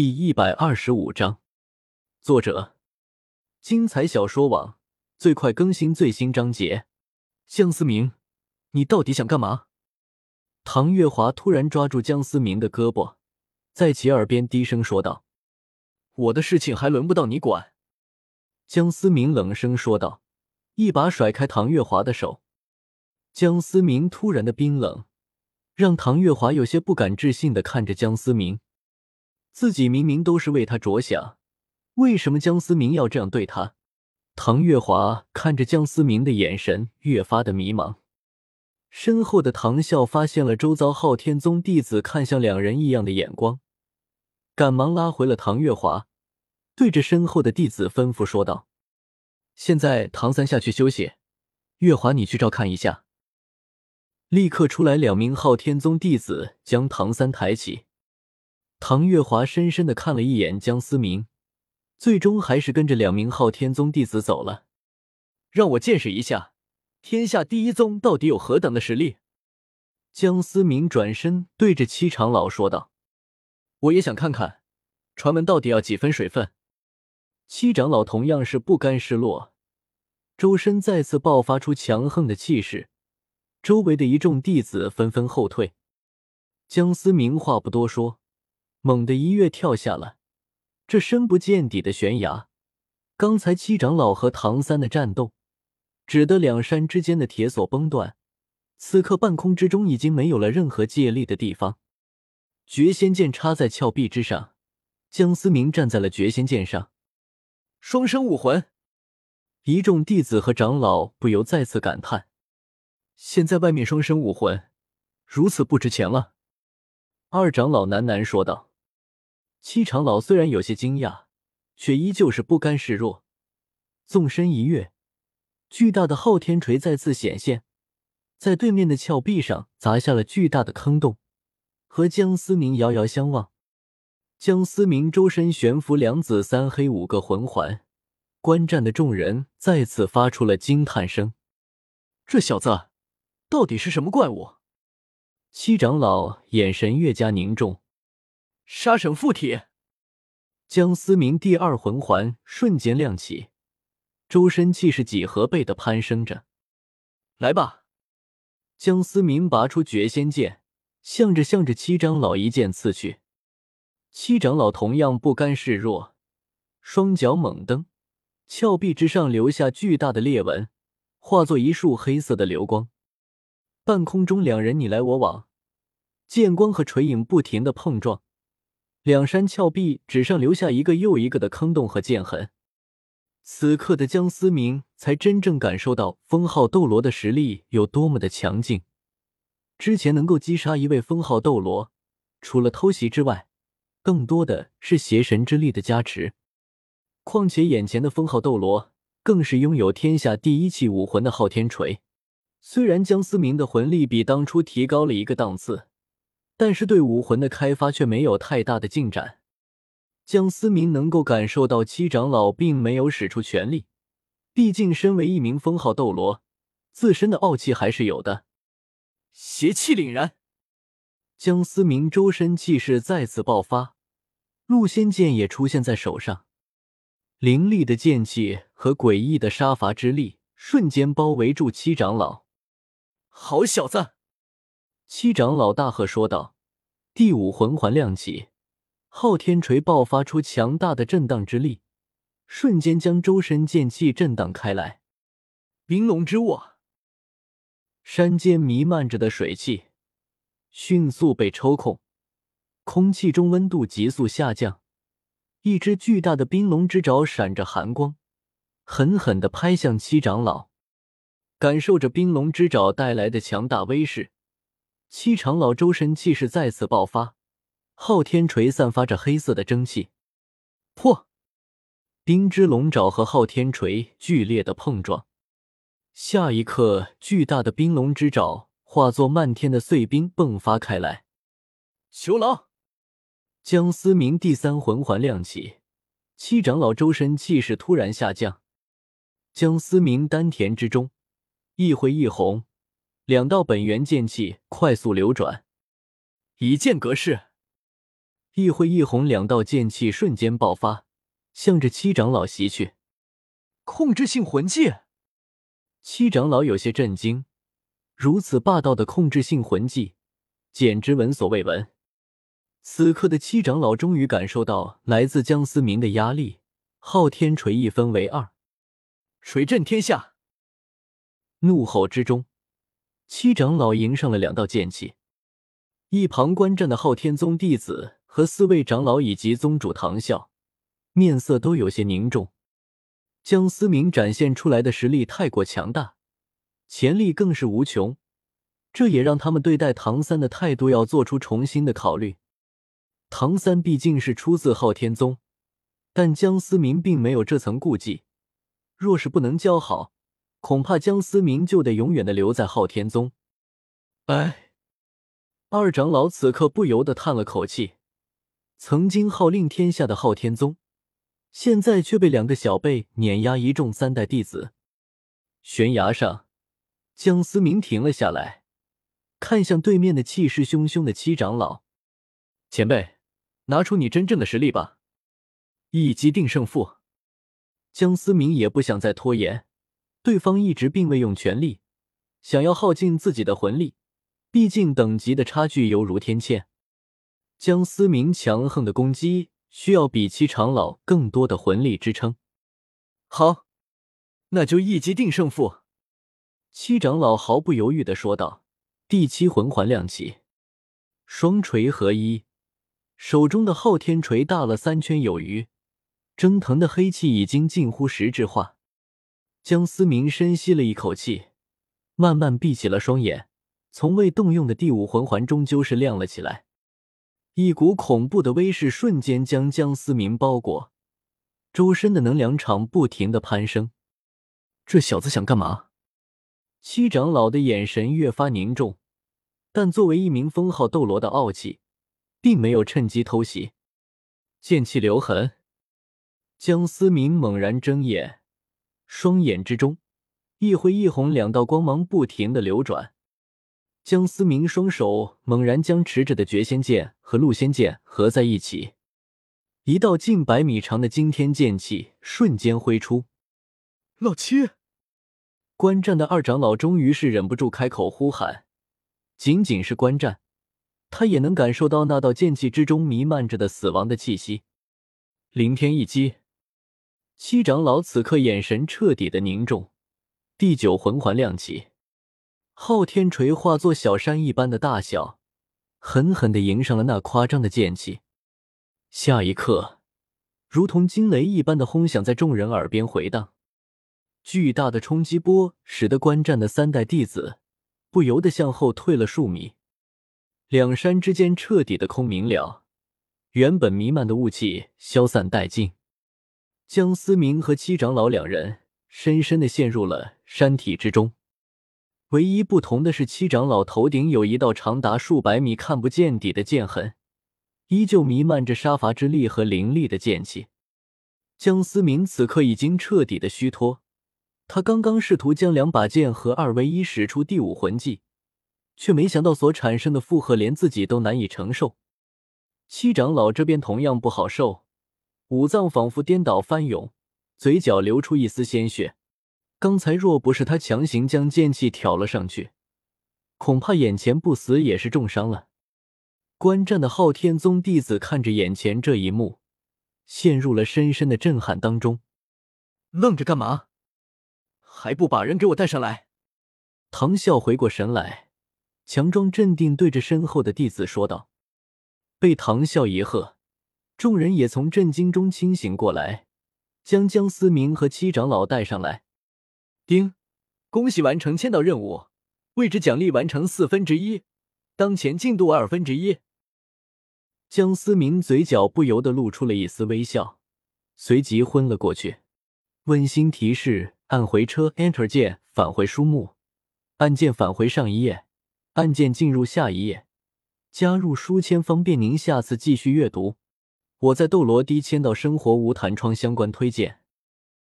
第一百二十五章，作者：精彩小说网，最快更新最新章节。江思明，你到底想干嘛？唐月华突然抓住江思明的胳膊，在其耳边低声说道：“我的事情还轮不到你管。”江思明冷声说道，一把甩开唐月华的手。江思明突然的冰冷，让唐月华有些不敢置信的看着江思明。自己明明都是为他着想，为什么江思明要这样对他？唐月华看着江思明的眼神越发的迷茫。身后的唐啸发现了周遭昊天宗弟子看向两人异样的眼光，赶忙拉回了唐月华，对着身后的弟子吩咐说道：“现在唐三下去休息，月华你去照看一下。”立刻出来两名昊天宗弟子将唐三抬起。唐月华深深的看了一眼江思明，最终还是跟着两名昊天宗弟子走了。让我见识一下，天下第一宗到底有何等的实力。江思明转身对着七长老说道：“我也想看看，传闻到底要几分水分。”七长老同样是不甘示弱，周身再次爆发出强横的气势，周围的一众弟子纷纷后退。江思明话不多说。猛地一跃跳下了这深不见底的悬崖。刚才七长老和唐三的战斗，只得两山之间的铁索崩断。此刻半空之中已经没有了任何借力的地方。绝仙剑插在峭壁之上，江思明站在了绝仙剑上。双生武魂，一众弟子和长老不由再次感叹：现在外面双生武魂如此不值钱了。二长老喃喃说道。七长老虽然有些惊讶，却依旧是不甘示弱，纵身一跃，巨大的昊天锤再次显现，在对面的峭壁上砸下了巨大的坑洞，和江思明遥遥相望。江思明周身悬浮两紫三黑五个魂环，观战的众人再次发出了惊叹声：“这小子到底是什么怪物？”七长老眼神越加凝重。杀神附体，江思明第二魂环瞬间亮起，周身气势几何倍的攀升着。来吧，江思明拔出绝仙剑，向着向着七长老一剑刺去。七长老同样不甘示弱，双脚猛蹬，峭壁之上留下巨大的裂纹，化作一束黑色的流光。半空中，两人你来我往，剑光和锤影不停的碰撞。两山峭壁只剩留下一个又一个的坑洞和剑痕。此刻的江思明才真正感受到封号斗罗的实力有多么的强劲。之前能够击杀一位封号斗罗，除了偷袭之外，更多的是邪神之力的加持。况且眼前的封号斗罗更是拥有天下第一器武魂的昊天锤。虽然江思明的魂力比当初提高了一个档次。但是对武魂的开发却没有太大的进展。江思明能够感受到七长老并没有使出全力，毕竟身为一名封号斗罗，自身的傲气还是有的。邪气凛然，江思明周身气势再次爆发，陆仙剑也出现在手上，凌厉的剑气和诡异的杀伐之力瞬间包围住七长老。好小子！七长老大喝说道：“第五魂环亮起，昊天锤爆发出强大的震荡之力，瞬间将周身剑气震荡开来。冰龙之握，山间弥漫着的水汽迅速被抽空，空气中温度急速下降。一只巨大的冰龙之爪闪着寒光，狠狠地拍向七长老。感受着冰龙之爪带来的强大威势。”七长老周身气势再次爆发，昊天锤散发着黑色的蒸汽，破！冰之龙爪和昊天锤剧烈的碰撞，下一刻，巨大的冰龙之爪化作漫天的碎冰迸发开来。囚狼，江思明第三魂环亮起，七长老周身气势突然下降，江思明丹田之中一灰一红。两道本源剑气快速流转，一剑隔世，一灰一红两道剑气瞬间爆发，向着七长老袭去。控制性魂技，七长老有些震惊，如此霸道的控制性魂技，简直闻所未闻。此刻的七长老终于感受到来自江思明的压力，昊天锤一分为二，锤震天下。怒吼之中，七长老迎上了两道剑气。一旁观战的昊天宗弟子和四位长老以及宗主唐啸，面色都有些凝重。江思明展现出来的实力太过强大，潜力更是无穷，这也让他们对待唐三的态度要做出重新的考虑。唐三毕竟是出自昊天宗，但江思明并没有这层顾忌。若是不能交好，恐怕江思明就得永远的留在昊天宗。哎，二长老此刻不由得叹了口气。曾经号令天下的昊天宗，现在却被两个小辈碾压一众三代弟子。悬崖上，江思明停了下来，看向对面的气势汹汹的七长老：“前辈，拿出你真正的实力吧，一击定胜负。”江思明也不想再拖延。对方一直并未用全力，想要耗尽自己的魂力，毕竟等级的差距犹如天堑。江思明强横的攻击需要比七长老更多的魂力支撑。好，那就一击定胜负。七长老毫不犹豫的说道。第七魂环亮起，双锤合一，手中的昊天锤大了三圈有余，蒸腾的黑气已经近乎实质化。江思明深吸了一口气，慢慢闭起了双眼。从未动用的第五魂环终究是亮了起来，一股恐怖的威势瞬间将江思明包裹，周身的能量场不停的攀升。这小子想干嘛？七长老的眼神越发凝重，但作为一名封号斗罗的傲气，并没有趁机偷袭。剑气留痕，江思明猛然睁眼。双眼之中，一灰一红两道光芒不停的流转。江思明双手猛然将持着的绝仙剑和戮仙剑合在一起，一道近百米长的惊天剑气瞬间挥出。老七，观战的二长老终于是忍不住开口呼喊。仅仅是观战，他也能感受到那道剑气之中弥漫着的死亡的气息。凌天一击。七长老此刻眼神彻底的凝重，第九魂环亮起，昊天锤化作小山一般的大小，狠狠的迎上了那夸张的剑气。下一刻，如同惊雷一般的轰响在众人耳边回荡，巨大的冲击波使得观战的三代弟子不由得向后退了数米，两山之间彻底的空明了，原本弥漫的雾气消散殆尽。江思明和七长老两人深深的陷入了山体之中，唯一不同的是，七长老头顶有一道长达数百米、看不见底的剑痕，依旧弥漫着杀伐之力和凌厉的剑气。江思明此刻已经彻底的虚脱，他刚刚试图将两把剑合二为一，使出第五魂技，却没想到所产生的负荷连自己都难以承受。七长老这边同样不好受。五脏仿佛颠倒翻涌，嘴角流出一丝鲜血。刚才若不是他强行将剑气挑了上去，恐怕眼前不死也是重伤了。观战的昊天宗弟子看着眼前这一幕，陷入了深深的震撼当中。愣着干嘛？还不把人给我带上来！唐啸回过神来，强装镇定，对着身后的弟子说道。被唐啸一喝。众人也从震惊中清醒过来，将江思明和七长老带上来。丁，恭喜完成签到任务，位置奖励完成四分之一，当前进度二分之一。江思明嘴角不由得露出了一丝微笑，随即昏了过去。温馨提示：按回车 Enter 键返回书目，按键返回上一页，按键进入下一页，加入书签方便您下次继续阅读。我在斗罗低签到生活无弹窗相关推荐。